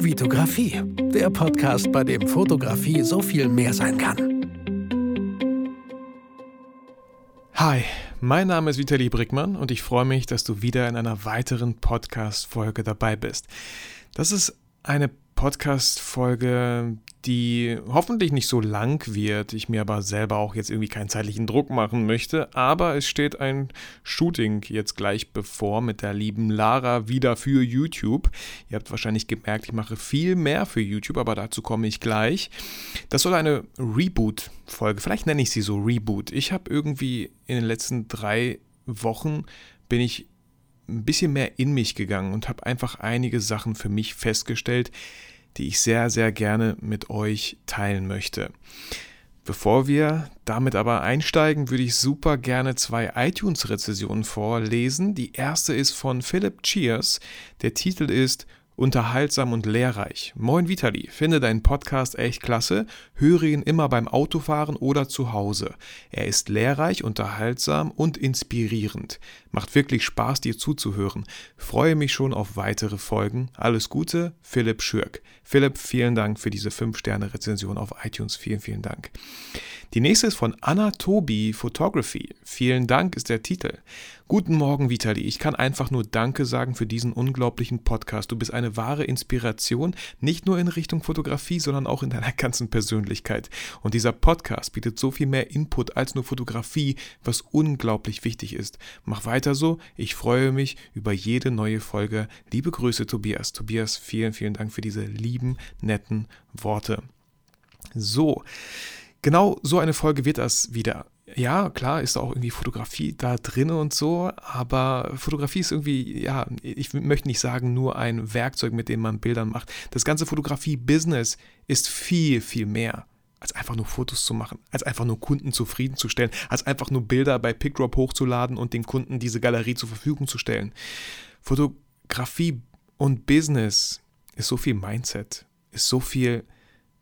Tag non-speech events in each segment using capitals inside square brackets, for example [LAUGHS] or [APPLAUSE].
Vitografie, der Podcast, bei dem Fotografie so viel mehr sein kann. Hi, mein Name ist Vitali Brickmann und ich freue mich, dass du wieder in einer weiteren Podcast-Folge dabei bist. Das ist eine Podcast-Folge, die hoffentlich nicht so lang wird, ich mir aber selber auch jetzt irgendwie keinen zeitlichen Druck machen möchte, aber es steht ein Shooting jetzt gleich bevor mit der lieben Lara wieder für YouTube. Ihr habt wahrscheinlich gemerkt, ich mache viel mehr für YouTube, aber dazu komme ich gleich. Das soll eine Reboot-Folge, vielleicht nenne ich sie so Reboot. Ich habe irgendwie in den letzten drei Wochen bin ich ein bisschen mehr in mich gegangen und habe einfach einige Sachen für mich festgestellt, die ich sehr, sehr gerne mit euch teilen möchte. Bevor wir damit aber einsteigen, würde ich super gerne zwei iTunes-Rezessionen vorlesen. Die erste ist von Philip Cheers. Der Titel ist unterhaltsam und lehrreich. Moin Vitali, finde deinen Podcast echt klasse, höre ihn immer beim Autofahren oder zu Hause. Er ist lehrreich, unterhaltsam und inspirierend. Macht wirklich Spaß, dir zuzuhören. Freue mich schon auf weitere Folgen. Alles Gute, Philipp Schürk. Philipp, vielen Dank für diese 5-Sterne-Rezension auf iTunes. Vielen, vielen Dank. Die nächste ist von Anna Tobi Photography. Vielen Dank ist der Titel. Guten Morgen, Vitali. Ich kann einfach nur Danke sagen für diesen unglaublichen Podcast. Du bist eine wahre Inspiration, nicht nur in Richtung Fotografie, sondern auch in deiner [LAUGHS] ganzen Persönlichkeit. Und dieser Podcast bietet so viel mehr Input als nur Fotografie, was unglaublich wichtig ist. Mach weiter so. Ich freue mich über jede neue Folge. Liebe Grüße, Tobias. Tobias, vielen, vielen Dank für diese lieben, netten Worte. So. Genau so eine Folge wird das wieder. Ja, klar ist auch irgendwie Fotografie da drin und so, aber Fotografie ist irgendwie, ja, ich möchte nicht sagen, nur ein Werkzeug, mit dem man Bildern macht. Das ganze Fotografie-Business ist viel, viel mehr als einfach nur Fotos zu machen, als einfach nur Kunden zufriedenzustellen, als einfach nur Bilder bei PickDrop hochzuladen und dem Kunden diese Galerie zur Verfügung zu stellen. Fotografie und Business ist so viel Mindset, ist so viel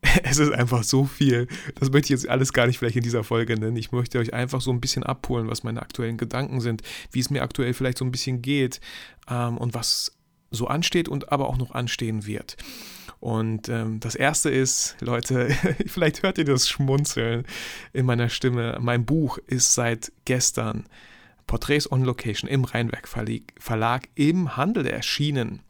[LAUGHS] es ist einfach so viel. Das möchte ich jetzt alles gar nicht vielleicht in dieser Folge nennen. Ich möchte euch einfach so ein bisschen abholen, was meine aktuellen Gedanken sind, wie es mir aktuell vielleicht so ein bisschen geht ähm, und was so ansteht und aber auch noch anstehen wird. Und ähm, das erste ist, Leute, [LAUGHS] vielleicht hört ihr das Schmunzeln in meiner Stimme. Mein Buch ist seit gestern Portraits on Location im Rheinwerk Verlag im Handel erschienen.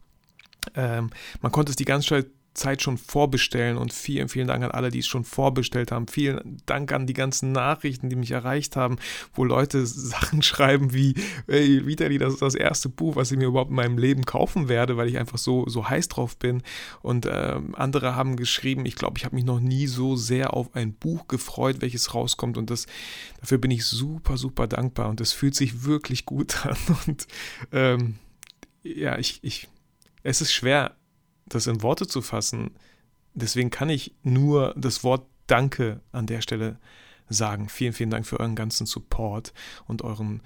Ähm, man konnte es die ganze Zeit Zeit schon vorbestellen und vielen, vielen Dank an alle, die es schon vorbestellt haben. Vielen Dank an die ganzen Nachrichten, die mich erreicht haben, wo Leute Sachen [LAUGHS] schreiben wie, ey, Vitali, das ist das erste Buch, was ich mir überhaupt in meinem Leben kaufen werde, weil ich einfach so, so heiß drauf bin. Und äh, andere haben geschrieben, ich glaube, ich habe mich noch nie so sehr auf ein Buch gefreut, welches rauskommt. Und das, dafür bin ich super, super dankbar. Und das fühlt sich wirklich gut [LAUGHS] an. Und ähm, ja, ich, ich, es ist schwer, das in Worte zu fassen. Deswegen kann ich nur das Wort Danke an der Stelle sagen. Vielen, vielen Dank für euren ganzen Support und euren,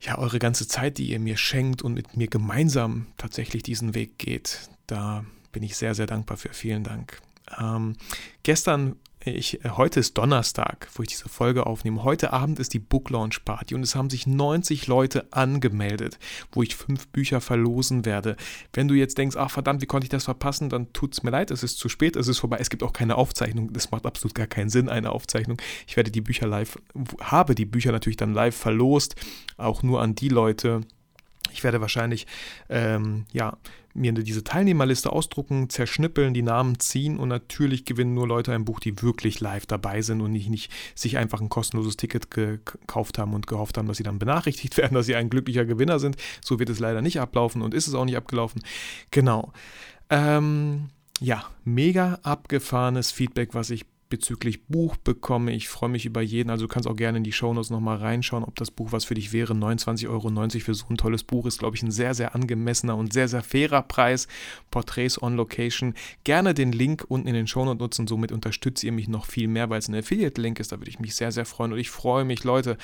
ja, eure ganze Zeit, die ihr mir schenkt und mit mir gemeinsam tatsächlich diesen Weg geht. Da bin ich sehr, sehr dankbar für. Vielen Dank. Ähm, gestern ich, äh, heute ist Donnerstag, wo ich diese Folge aufnehme. Heute Abend ist die Book Launch Party und es haben sich 90 Leute angemeldet, wo ich fünf Bücher verlosen werde. Wenn du jetzt denkst, ach verdammt, wie konnte ich das verpassen, dann tut es mir leid, es ist zu spät, es ist vorbei. Es gibt auch keine Aufzeichnung. Das macht absolut gar keinen Sinn, eine Aufzeichnung. Ich werde die Bücher live, habe die Bücher natürlich dann live verlost, auch nur an die Leute, ich werde wahrscheinlich ähm, ja, mir diese Teilnehmerliste ausdrucken, zerschnippeln, die Namen ziehen und natürlich gewinnen nur Leute ein Buch, die wirklich live dabei sind und nicht, nicht sich einfach ein kostenloses Ticket gekauft haben und gehofft haben, dass sie dann benachrichtigt [LAUGHS] werden, dass sie ein glücklicher Gewinner sind. So wird es leider nicht ablaufen und ist es auch nicht abgelaufen. Genau. Ähm, ja, mega abgefahrenes Feedback, was ich bezüglich Buch bekomme. Ich freue mich über jeden. Also du kannst auch gerne in die Shownotes nochmal reinschauen, ob das Buch was für dich wäre. 29,90 Euro für so ein tolles Buch ist, glaube ich, ein sehr, sehr angemessener und sehr, sehr fairer Preis. Portraits on Location. Gerne den Link unten in den Shownotes nutzen. Somit unterstützt ihr mich noch viel mehr, weil es ein Affiliate-Link ist. Da würde ich mich sehr, sehr freuen. Und ich freue mich, Leute.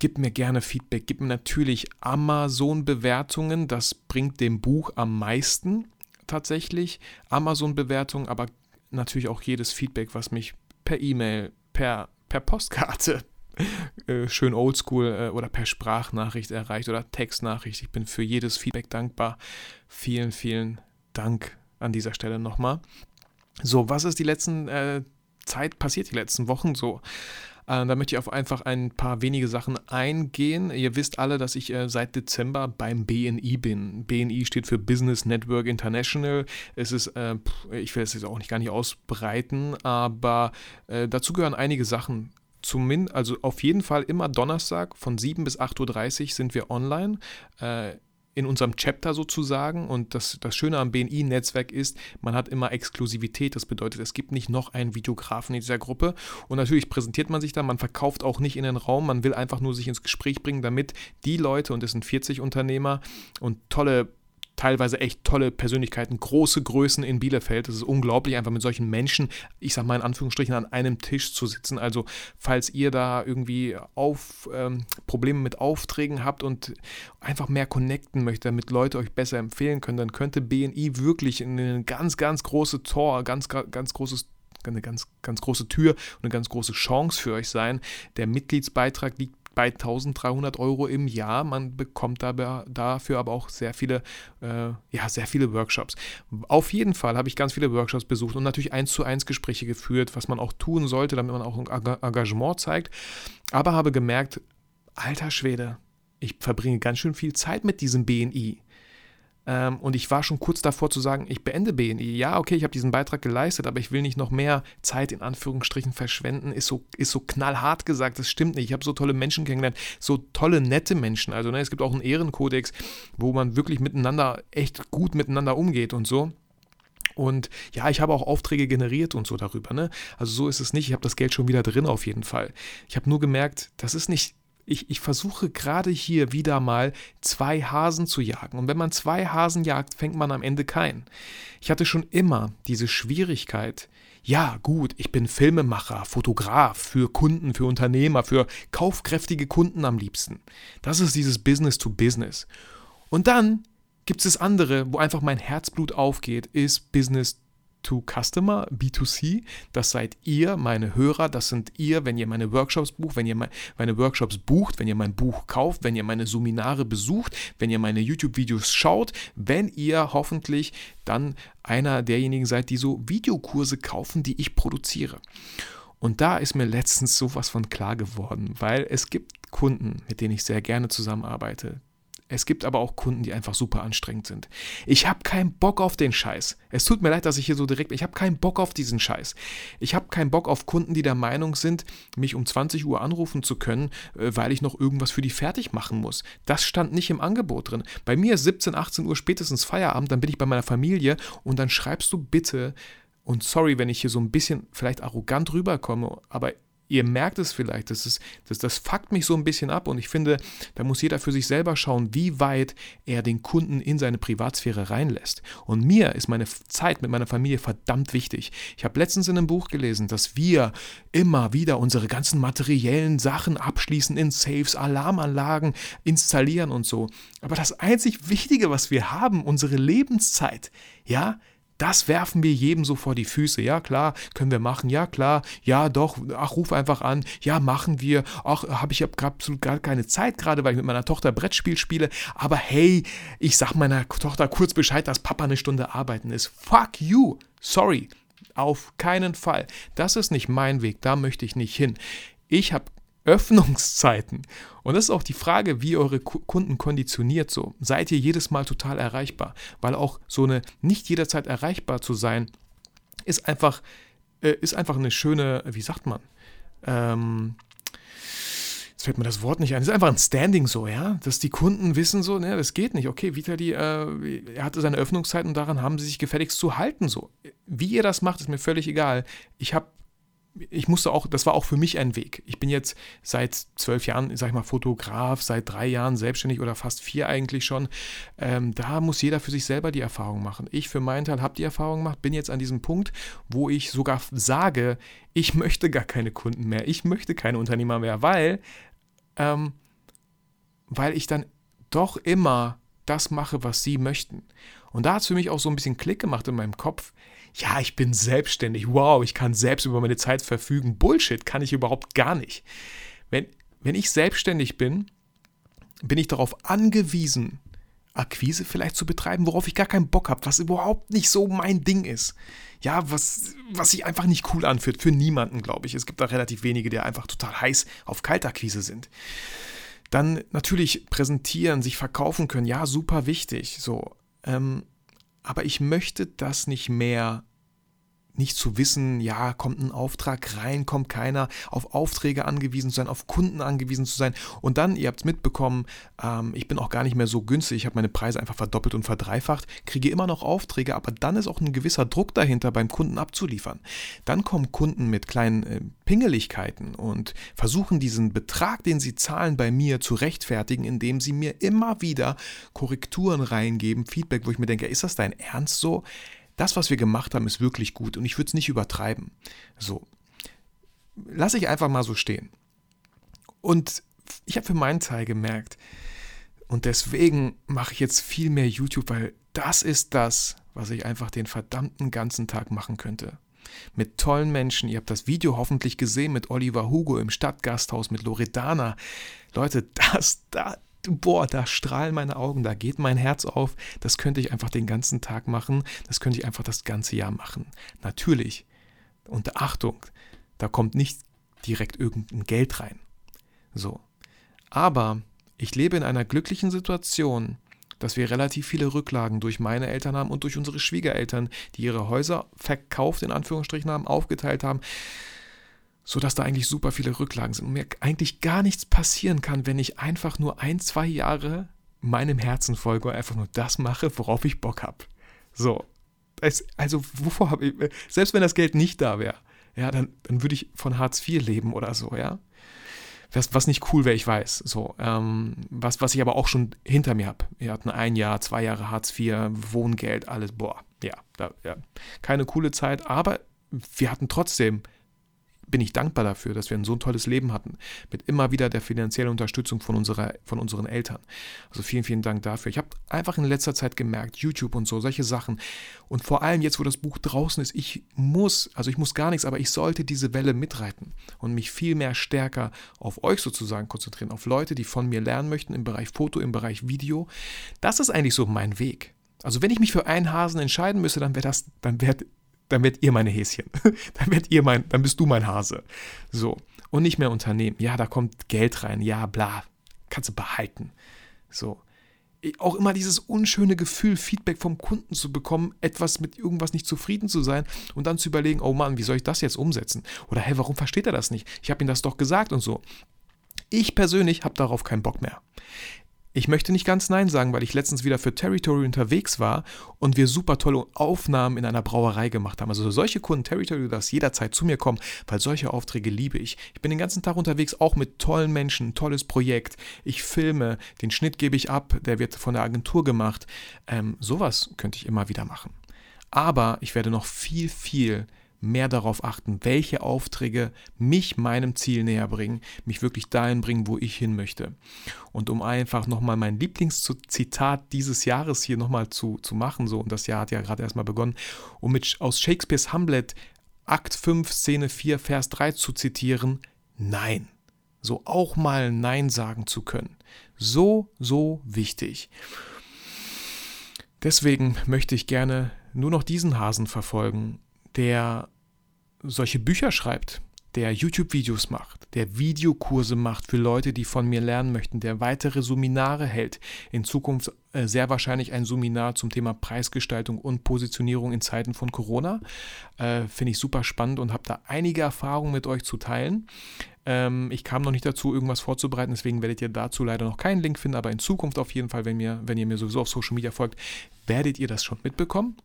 Gib mir gerne Feedback, gib mir natürlich Amazon-Bewertungen, das bringt dem Buch am meisten tatsächlich. Amazon-Bewertungen, aber natürlich auch jedes Feedback, was mich per E-Mail, per, per Postkarte, [LAUGHS] äh, schön oldschool äh, oder per Sprachnachricht erreicht oder Textnachricht. Ich bin für jedes Feedback dankbar. Vielen, vielen Dank an dieser Stelle nochmal. So, was ist die letzten äh, Zeit passiert, die letzten Wochen so? Äh, da möchte ich auf einfach ein paar wenige Sachen eingehen. Ihr wisst alle, dass ich äh, seit Dezember beim BNI bin. BNI steht für Business Network International. Es ist, äh, ich will es jetzt auch nicht gar nicht ausbreiten, aber äh, dazu gehören einige Sachen zumindest, also auf jeden Fall immer Donnerstag von 7 bis 8.30 Uhr sind wir online. Äh, in unserem Chapter sozusagen. Und das, das Schöne am BNI-Netzwerk ist, man hat immer Exklusivität. Das bedeutet, es gibt nicht noch einen Videografen in dieser Gruppe. Und natürlich präsentiert man sich da, man verkauft auch nicht in den Raum, man will einfach nur sich ins Gespräch bringen, damit die Leute, und es sind 40 Unternehmer und tolle teilweise echt tolle Persönlichkeiten, große Größen in Bielefeld. Es ist unglaublich, einfach mit solchen Menschen, ich sag mal in Anführungsstrichen, an einem Tisch zu sitzen. Also, falls ihr da irgendwie auf, ähm, Probleme mit Aufträgen habt und einfach mehr connecten möchtet, damit Leute euch besser empfehlen können, dann könnte BNI wirklich ein ganz, ganz großes Tor, ganz, ganz großes eine ganz, ganz große Tür und eine ganz große Chance für euch sein. Der Mitgliedsbeitrag liegt bei 1300 Euro im Jahr. Man bekommt dafür aber auch sehr viele, äh, ja, sehr viele Workshops. Auf jeden Fall habe ich ganz viele Workshops besucht und natürlich eins zu eins Gespräche geführt, was man auch tun sollte, damit man auch ein Engagement zeigt. Aber habe gemerkt, alter Schwede, ich verbringe ganz schön viel Zeit mit diesem BNI. Ähm, und ich war schon kurz davor zu sagen, ich beende BNI. Ja, okay, ich habe diesen Beitrag geleistet, aber ich will nicht noch mehr Zeit in Anführungsstrichen verschwenden. Ist so, ist so knallhart gesagt, das stimmt nicht. Ich habe so tolle Menschen kennengelernt, so tolle, nette Menschen. Also ne, es gibt auch einen Ehrenkodex, wo man wirklich miteinander, echt gut miteinander umgeht und so. Und ja, ich habe auch Aufträge generiert und so darüber. Ne? Also so ist es nicht. Ich habe das Geld schon wieder drin auf jeden Fall. Ich habe nur gemerkt, das ist nicht ich, ich versuche gerade hier wieder mal zwei Hasen zu jagen. Und wenn man zwei Hasen jagt, fängt man am Ende keinen. Ich hatte schon immer diese Schwierigkeit, ja, gut, ich bin Filmemacher, Fotograf für Kunden, für Unternehmer, für kaufkräftige Kunden am liebsten. Das ist dieses Business to Business. Und dann gibt es das andere, wo einfach mein Herzblut aufgeht, ist Business to to Customer, B2C. Das seid ihr, meine Hörer. Das sind ihr, wenn ihr meine Workshops bucht, wenn ihr meine Workshops bucht, wenn ihr mein Buch kauft, wenn ihr meine Seminare besucht, wenn ihr meine YouTube-Videos schaut, wenn ihr hoffentlich dann einer derjenigen seid, die so Videokurse kaufen, die ich produziere. Und da ist mir letztens sowas von klar geworden, weil es gibt Kunden, mit denen ich sehr gerne zusammenarbeite, es gibt aber auch Kunden, die einfach super anstrengend sind. Ich habe keinen Bock auf den Scheiß. Es tut mir leid, dass ich hier so direkt. Ich habe keinen Bock auf diesen Scheiß. Ich habe keinen Bock auf Kunden, die der Meinung sind, mich um 20 Uhr anrufen zu können, äh, weil ich noch irgendwas für die fertig machen muss. Das stand nicht im Angebot drin. Bei mir ist 17, 18 Uhr spätestens Feierabend, dann bin ich bei meiner Familie und dann schreibst du bitte, und sorry, wenn ich hier so ein bisschen vielleicht arrogant rüberkomme, aber ihr merkt es vielleicht, das, ist, das, das fuckt mich so ein bisschen ab und ich finde, da muss jeder für sich selber schauen, wie weit er den Kunden in seine Privatsphäre reinlässt. Und mir ist meine Zeit mit meiner Familie verdammt wichtig. Ich habe letztens in einem Buch gelesen, dass wir immer wieder unsere ganzen materiellen Sachen abschließen in Safes, Alarmanlagen installieren und so. Aber das einzig Wichtige, was wir haben, unsere Lebenszeit, ja, das werfen wir jedem so vor die Füße. Ja, klar, können wir machen. Ja, klar. Ja, doch. Ach, ruf einfach an. Ja, machen wir. Ach, habe ich absolut gar keine Zeit gerade, weil ich mit meiner Tochter Brettspiel spiele. Aber hey, ich sag meiner Tochter kurz Bescheid, dass Papa eine Stunde arbeiten ist. Fuck you. Sorry. Auf keinen Fall. Das ist nicht mein Weg. Da möchte ich nicht hin. Ich habe Öffnungszeiten. Und das ist auch die Frage, wie eure Kunden konditioniert so. Seid ihr jedes Mal total erreichbar? Weil auch so eine nicht jederzeit erreichbar zu sein, ist einfach, äh, ist einfach eine schöne, wie sagt man? Ähm, jetzt fällt mir das Wort nicht ein. Es ist einfach ein Standing so, ja, dass die Kunden wissen so, ne, das geht nicht. Okay, Vitali, äh, er hatte seine Öffnungszeiten und daran haben sie sich gefälligst zu halten so. Wie ihr das macht, ist mir völlig egal. Ich habe ich musste auch, das war auch für mich ein Weg. Ich bin jetzt seit zwölf Jahren, sag ich mal, Fotograf, seit drei Jahren selbstständig oder fast vier eigentlich schon. Ähm, da muss jeder für sich selber die Erfahrung machen. Ich für meinen Teil habe die Erfahrung gemacht, bin jetzt an diesem Punkt, wo ich sogar sage, ich möchte gar keine Kunden mehr, ich möchte keine Unternehmer mehr, weil, ähm, weil ich dann doch immer das mache, was sie möchten. Und da hat es für mich auch so ein bisschen Klick gemacht in meinem Kopf ja, ich bin selbstständig, wow, ich kann selbst über meine Zeit verfügen. Bullshit, kann ich überhaupt gar nicht. Wenn, wenn ich selbstständig bin, bin ich darauf angewiesen, Akquise vielleicht zu betreiben, worauf ich gar keinen Bock habe, was überhaupt nicht so mein Ding ist. Ja, was, was sich einfach nicht cool anfühlt. Für niemanden, glaube ich. Es gibt da relativ wenige, die einfach total heiß auf Kaltakquise sind. Dann natürlich präsentieren, sich verkaufen können. Ja, super wichtig. So. Ähm, aber ich möchte das nicht mehr nicht zu wissen, ja, kommt ein Auftrag rein, kommt keiner, auf Aufträge angewiesen zu sein, auf Kunden angewiesen zu sein. Und dann, ihr habt es mitbekommen, ähm, ich bin auch gar nicht mehr so günstig, ich habe meine Preise einfach verdoppelt und verdreifacht, kriege immer noch Aufträge, aber dann ist auch ein gewisser Druck dahinter, beim Kunden abzuliefern. Dann kommen Kunden mit kleinen äh, Pingeligkeiten und versuchen diesen Betrag, den sie zahlen, bei mir zu rechtfertigen, indem sie mir immer wieder Korrekturen reingeben, Feedback, wo ich mir denke, ist das dein Ernst so? Das, was wir gemacht haben, ist wirklich gut und ich würde es nicht übertreiben. So. Lass ich einfach mal so stehen. Und ich habe für meinen Teil gemerkt, und deswegen mache ich jetzt viel mehr YouTube, weil das ist das, was ich einfach den verdammten ganzen Tag machen könnte. Mit tollen Menschen. Ihr habt das Video hoffentlich gesehen mit Oliver Hugo im Stadtgasthaus, mit Loredana. Leute, [LAUGHS] das, da, boah, da strahlen meine Augen, da geht mein Herz auf. Das könnte ich einfach den ganzen Tag machen, das könnte ich einfach das ganze Jahr machen. Natürlich, unter Achtung, da kommt nicht direkt irgendein Geld rein. So. Aber ich lebe in einer glücklichen Situation, dass wir relativ viele Rücklagen durch meine Eltern haben und durch unsere Schwiegereltern, die ihre Häuser verkauft, in Anführungsstrichen haben, aufgeteilt haben sodass da eigentlich super viele Rücklagen sind und mir eigentlich gar nichts passieren kann, wenn ich einfach nur ein, zwei Jahre meinem Herzen folge und einfach nur das mache, worauf ich Bock habe. So. Also, wovor habe ich, selbst wenn das Geld nicht da wäre, ja, dann, dann würde ich von Hartz IV leben oder so, ja. Was, was nicht cool wäre, ich weiß. So, ähm, was, was ich aber auch schon hinter mir habe. Wir hatten ein Jahr, zwei Jahre Hartz IV, Wohngeld, alles, boah, ja, da, ja. Keine coole Zeit, aber wir hatten trotzdem bin ich dankbar dafür, dass wir ein so ein tolles Leben hatten, mit immer wieder der finanziellen Unterstützung von, unserer, von unseren Eltern. Also vielen, vielen Dank dafür. Ich habe einfach in letzter Zeit gemerkt, YouTube und so, solche Sachen. Und vor allem jetzt, wo das Buch draußen ist, ich muss, also ich muss gar nichts, aber ich sollte diese Welle mitreiten und mich viel mehr stärker auf euch sozusagen konzentrieren, auf Leute, die von mir lernen möchten im Bereich Foto, im Bereich Video. Das ist eigentlich so mein Weg. Also wenn ich mich für einen Hasen entscheiden müsste, dann wäre das, dann wäre dann werdet ihr meine Häschen. [LAUGHS] dann werdet ihr mein, dann bist du mein Hase. So. Und nicht mehr Unternehmen. Ja, da kommt Geld rein. Ja, bla. Kannst du behalten. So. Auch immer dieses unschöne Gefühl, Feedback vom Kunden zu bekommen, etwas mit irgendwas nicht zufrieden zu sein und dann zu überlegen, oh Mann, wie soll ich das jetzt umsetzen? Oder hey, warum versteht er das nicht? Ich habe ihm das doch gesagt und so. Ich persönlich habe darauf keinen Bock mehr. Ich möchte nicht ganz Nein sagen, weil ich letztens wieder für Territory unterwegs war und wir super tolle Aufnahmen in einer Brauerei gemacht haben. Also solche Kunden, Territory, darfst jederzeit zu mir kommen, weil solche Aufträge liebe ich. Ich bin den ganzen Tag unterwegs, auch mit tollen Menschen, tolles Projekt. Ich filme, den Schnitt gebe ich ab, der wird von der Agentur gemacht. Ähm, sowas könnte ich immer wieder machen. Aber ich werde noch viel, viel mehr darauf achten, welche Aufträge mich meinem Ziel näher bringen, mich wirklich dahin bringen, wo ich hin möchte. Und um einfach nochmal mein Lieblingszitat dieses Jahres hier nochmal zu, zu machen, so, und das Jahr hat ja gerade erstmal begonnen, um mit aus Shakespeares Hamlet Akt 5, Szene 4, Vers 3 zu zitieren, nein. So auch mal Nein sagen zu können. So, so wichtig. Deswegen möchte ich gerne nur noch diesen Hasen verfolgen der solche Bücher schreibt, der YouTube-Videos macht, der Videokurse macht für Leute, die von mir lernen möchten, der weitere Seminare hält. In Zukunft äh, sehr wahrscheinlich ein Seminar zum Thema Preisgestaltung und Positionierung in Zeiten von Corona. Äh, Finde ich super spannend und habe da einige Erfahrungen mit euch zu teilen. Ähm, ich kam noch nicht dazu, irgendwas vorzubereiten, deswegen werdet ihr dazu leider noch keinen Link finden, aber in Zukunft auf jeden Fall, wenn, mir, wenn ihr mir sowieso auf Social Media folgt, werdet ihr das schon mitbekommen.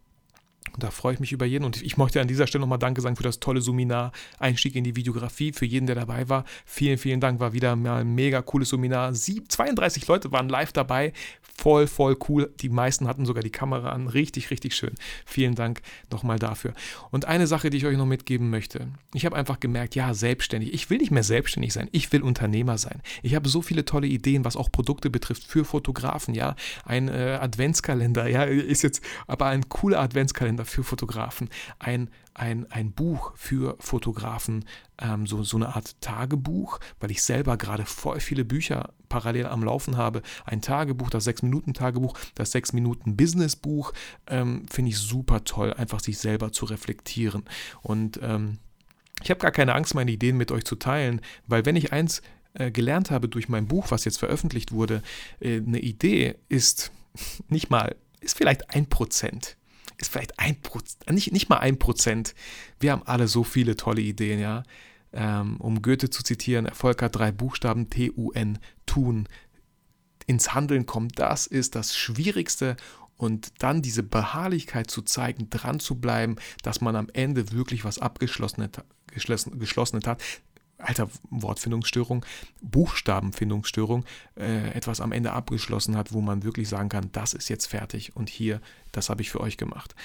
Und da freue ich mich über jeden. Und ich möchte an dieser Stelle nochmal Danke sagen für das tolle Seminar, Einstieg in die Videografie, für jeden, der dabei war. Vielen, vielen Dank, war wieder mal ein mega cooles Seminar. 32 Leute waren live dabei. Voll, voll cool. Die meisten hatten sogar die Kamera an. Richtig, richtig schön. Vielen Dank nochmal dafür. Und eine Sache, die ich euch noch mitgeben möchte. Ich habe einfach gemerkt, ja, selbstständig. Ich will nicht mehr selbstständig sein. Ich will Unternehmer sein. Ich habe so viele tolle Ideen, was auch Produkte betrifft für Fotografen. Ja, ein äh, Adventskalender. Ja, ist jetzt aber ein cooler Adventskalender oder für Fotografen ein, ein, ein Buch für Fotografen, ähm, so, so eine Art Tagebuch, weil ich selber gerade voll viele Bücher parallel am Laufen habe. Ein Tagebuch, das 6-Minuten-Tagebuch, das 6-Minuten-Business-Buch, ähm, finde ich super toll, einfach sich selber zu reflektieren. Und ähm, ich habe gar keine Angst, meine Ideen mit euch zu teilen, weil wenn ich eins äh, gelernt habe durch mein Buch, was jetzt veröffentlicht wurde, äh, eine Idee ist nicht mal, ist vielleicht ein Prozent. Ist vielleicht ein Prozent, nicht, nicht mal ein Prozent. Wir haben alle so viele tolle Ideen, ja. Ähm, um Goethe zu zitieren, Erfolg hat drei Buchstaben, T-U-N, tun. Ins Handeln kommen, das ist das Schwierigste und dann diese Beharrlichkeit zu zeigen, dran zu bleiben, dass man am Ende wirklich was abgeschlossenes geschlossen, hat. Alter, Wortfindungsstörung, Buchstabenfindungsstörung, äh, etwas am Ende abgeschlossen hat, wo man wirklich sagen kann, das ist jetzt fertig und hier, das habe ich für euch gemacht.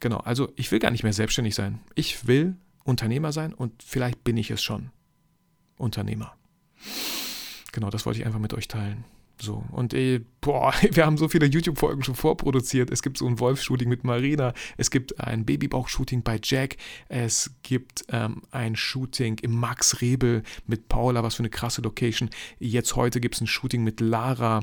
Genau, also ich will gar nicht mehr selbstständig sein. Ich will Unternehmer sein und vielleicht bin ich es schon. Unternehmer. Genau, das wollte ich einfach mit euch teilen. So, und ey, boah, [LAUGHS] wir haben so viele YouTube-Folgen schon vorproduziert. Es gibt so ein Wolf-Shooting mit Marina, es gibt ein Babybauch-Shooting bei Jack, es gibt ähm, ein Shooting im Max Rebel mit Paula, was für eine krasse Location. Jetzt heute gibt es ein Shooting mit Lara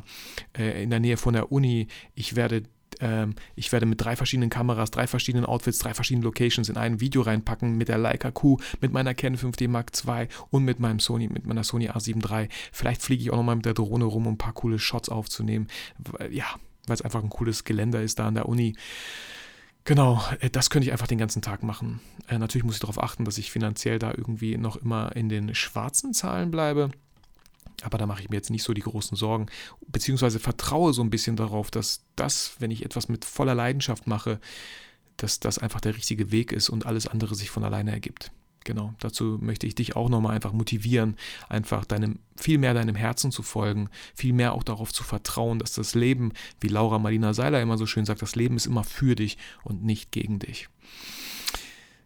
äh, in der Nähe von der Uni. Ich werde ähm, ich werde mit drei verschiedenen Kameras, drei verschiedenen Outfits, drei verschiedenen Locations in ein Video reinpacken mit der Leica Q, mit meiner Canon 5D Mark II und mit meinem Sony, mit meiner Sony A7 III. Vielleicht fliege ich auch nochmal mit der Drohne rum, um ein paar coole Shots aufzunehmen. Ja, weil es einfach ein cooles Geländer ist da an der Uni. Genau, äh, das könnte ich einfach den ganzen Tag machen. Äh, natürlich muss ich darauf achten, dass ich finanziell da irgendwie noch immer in den schwarzen Zahlen bleibe. Aber da mache ich mir jetzt nicht so die großen Sorgen, beziehungsweise vertraue so ein bisschen darauf, dass das, wenn ich etwas mit voller Leidenschaft mache, dass das einfach der richtige Weg ist und alles andere sich von alleine ergibt. Genau, dazu möchte ich dich auch nochmal einfach motivieren, einfach deinem, viel mehr deinem Herzen zu folgen, viel mehr auch darauf zu vertrauen, dass das Leben, wie Laura Marlina Seiler immer so schön sagt, das Leben ist immer für dich und nicht gegen dich.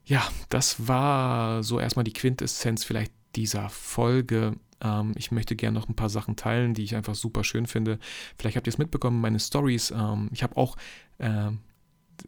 Ja, das war so erstmal die Quintessenz vielleicht dieser Folge. Ähm, ich möchte gerne noch ein paar Sachen teilen, die ich einfach super schön finde. Vielleicht habt ihr es mitbekommen, meine Stories. Ähm, ich habe auch äh,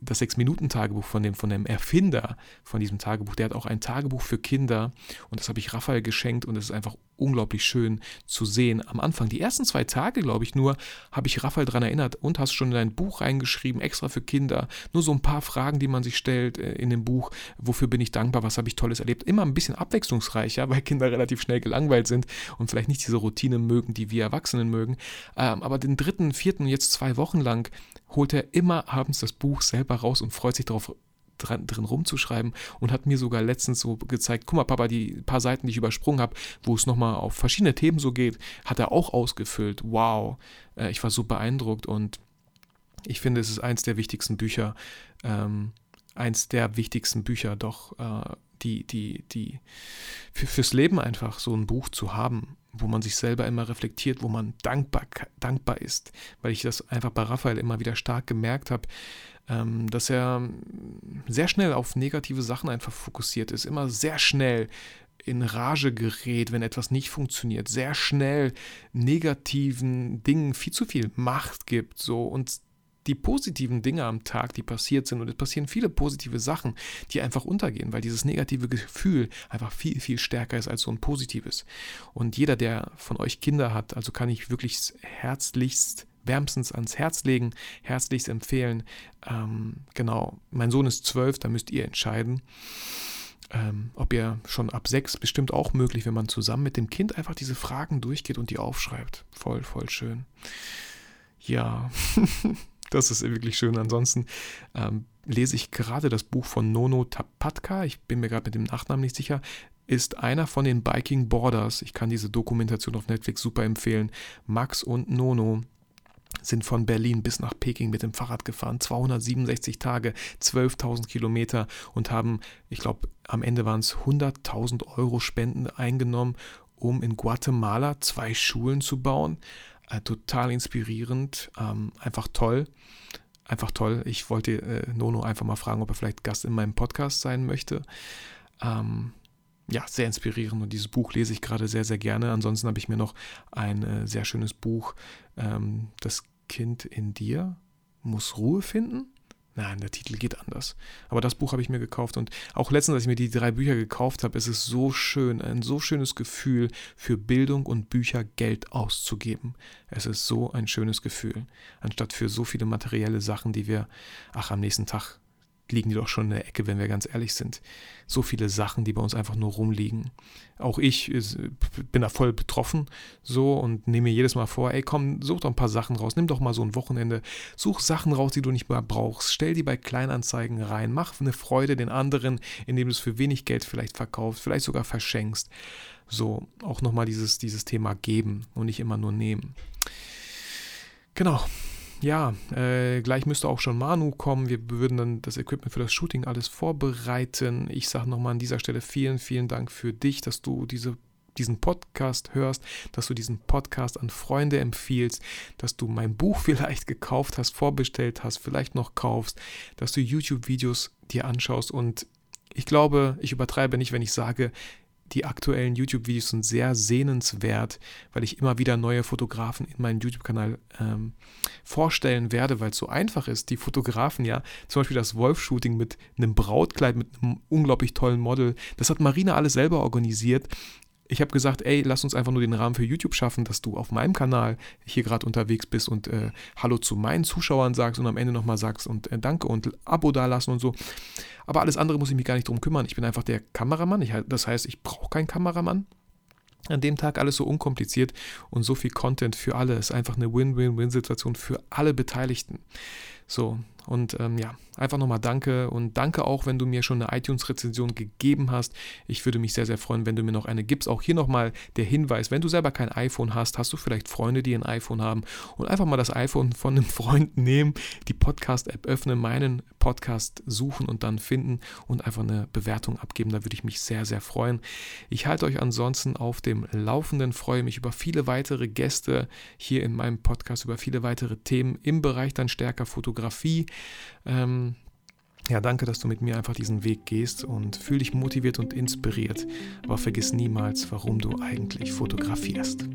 das Sechs-Minuten-Tagebuch von dem, von dem Erfinder von diesem Tagebuch. Der hat auch ein Tagebuch für Kinder und das habe ich Raphael geschenkt und es ist einfach unglaublich schön zu sehen. Am Anfang, die ersten zwei Tage, glaube ich, nur, habe ich Raphael daran erinnert und hast schon in dein Buch reingeschrieben, extra für Kinder. Nur so ein paar Fragen, die man sich stellt äh, in dem Buch. Wofür bin ich dankbar? Was habe ich Tolles erlebt? Immer ein bisschen abwechslungsreicher, weil Kinder relativ schnell gelangweilt sind und vielleicht nicht diese Routine mögen, die wir Erwachsenen mögen. Ähm, aber den dritten, vierten, jetzt zwei Wochen lang holt er immer abends das Buch selber raus und freut sich darauf, dran, drin rumzuschreiben und hat mir sogar letztens so gezeigt, guck mal Papa, die paar Seiten, die ich übersprungen habe, wo es nochmal auf verschiedene Themen so geht, hat er auch ausgefüllt. Wow, äh, ich war so beeindruckt und ich finde, es ist eins der wichtigsten Bücher, ähm, eins der wichtigsten Bücher doch, äh, die, die, die, für, fürs Leben einfach so ein Buch zu haben wo man sich selber immer reflektiert, wo man dankbar, dankbar ist, weil ich das einfach bei Raphael immer wieder stark gemerkt habe, ähm, dass er sehr schnell auf negative Sachen einfach fokussiert ist, immer sehr schnell in Rage gerät, wenn etwas nicht funktioniert, sehr schnell negativen Dingen viel zu viel Macht gibt, so und die positiven Dinge am Tag, die passiert sind, und es passieren viele positive Sachen, die einfach untergehen, weil dieses negative Gefühl einfach viel, viel stärker ist als so ein positives. Und jeder, der von euch Kinder hat, also kann ich wirklich herzlichst wärmstens ans Herz legen, herzlichst empfehlen. Ähm, genau, mein Sohn ist zwölf, da müsst ihr entscheiden. Ähm, ob ihr schon ab sechs bestimmt auch möglich, wenn man zusammen mit dem Kind einfach diese Fragen durchgeht und die aufschreibt. Voll, voll schön. Ja, [LAUGHS] Das ist wirklich schön. Ansonsten ähm, lese ich gerade das Buch von Nono Tapatka. Ich bin mir gerade mit dem Nachnamen nicht sicher. Ist einer von den Biking Borders. Ich kann diese Dokumentation auf Netflix super empfehlen. Max und Nono sind von Berlin bis nach Peking mit dem Fahrrad gefahren, 267 Tage, 12.000 Kilometer und haben, ich glaube, am Ende waren es 100.000 Euro Spenden eingenommen, um in Guatemala zwei Schulen zu bauen. Äh, total inspirierend, ähm, einfach toll. Einfach toll. Ich wollte äh, Nono einfach mal fragen, ob er vielleicht Gast in meinem Podcast sein möchte. Ähm, ja, sehr inspirierend und dieses Buch lese ich gerade sehr, sehr gerne. Ansonsten habe ich mir noch ein äh, sehr schönes Buch, ähm, Das Kind in dir muss Ruhe finden. Nein, der Titel geht anders. Aber das Buch habe ich mir gekauft und auch letztens, als ich mir die drei Bücher gekauft habe, ist es so schön, ein so schönes Gefühl, für Bildung und Bücher Geld auszugeben. Es ist so ein schönes Gefühl, anstatt für so viele materielle Sachen, die wir, ach, am nächsten Tag liegen die doch schon in der Ecke, wenn wir ganz ehrlich sind. So viele Sachen, die bei uns einfach nur rumliegen. Auch ich bin da voll betroffen so und nehme mir jedes Mal vor, ey komm, such doch ein paar Sachen raus, nimm doch mal so ein Wochenende, such Sachen raus, die du nicht mehr brauchst, stell die bei Kleinanzeigen rein, mach eine Freude den anderen, indem du es für wenig Geld vielleicht verkaufst, vielleicht sogar verschenkst. So, auch nochmal dieses, dieses Thema geben und nicht immer nur nehmen. Genau, ja, äh, gleich müsste auch schon Manu kommen. Wir würden dann das Equipment für das Shooting alles vorbereiten. Ich sage nochmal an dieser Stelle vielen, vielen Dank für dich, dass du diese diesen Podcast hörst, dass du diesen Podcast an Freunde empfiehlst, dass du mein Buch [LAUGHS] vielleicht gekauft hast, vorbestellt hast, vielleicht noch kaufst, dass du YouTube-Videos dir anschaust und ich glaube, ich übertreibe nicht, wenn ich sage, die aktuellen YouTube-Videos sind sehr sehnenswert, weil ich immer wieder neue Fotografen in meinem YouTube-Kanal ähm, vorstellen werde, weil es so einfach ist. Die Fotografen, ja, zum Beispiel das Wolf-Shooting mit einem Brautkleid, mit einem unglaublich tollen Model, das hat Marina alles selber organisiert ich habe gesagt, ey, lass uns einfach nur den Rahmen für YouTube schaffen, dass du auf meinem Kanal hier gerade unterwegs bist und äh, Hallo zu meinen Zuschauern sagst und am Ende nochmal sagst und äh, Danke und Abo dalassen und so. Aber alles andere muss ich mich gar nicht drum kümmern. Ich bin einfach der Kameramann. Ich, das heißt, ich brauche keinen Kameramann. An dem Tag alles so unkompliziert und so viel Content für alle. Es ist einfach eine Win-Win-Win-Situation für alle Beteiligten. So, und ähm, ja, einfach nochmal danke und danke auch, wenn du mir schon eine iTunes-Rezension gegeben hast. Ich würde mich sehr, sehr freuen, wenn du mir noch eine gibst. Auch hier nochmal der Hinweis, wenn du selber kein iPhone hast, hast du vielleicht Freunde, die ein iPhone haben und einfach mal das iPhone von einem [LAUGHS] Freund nehmen, die Podcast-App öffnen, meinen Podcast suchen und dann finden und einfach eine Bewertung abgeben. Da würde ich mich sehr, sehr freuen. Ich halte euch ansonsten auf dem Laufenden, freue mich über viele weitere Gäste hier in meinem Podcast, über viele weitere Themen im Bereich dann stärker Fotografie. Ähm, ja, danke, dass du mit mir einfach diesen Weg gehst und fühl dich motiviert und inspiriert, aber vergiss niemals, warum du eigentlich fotografierst.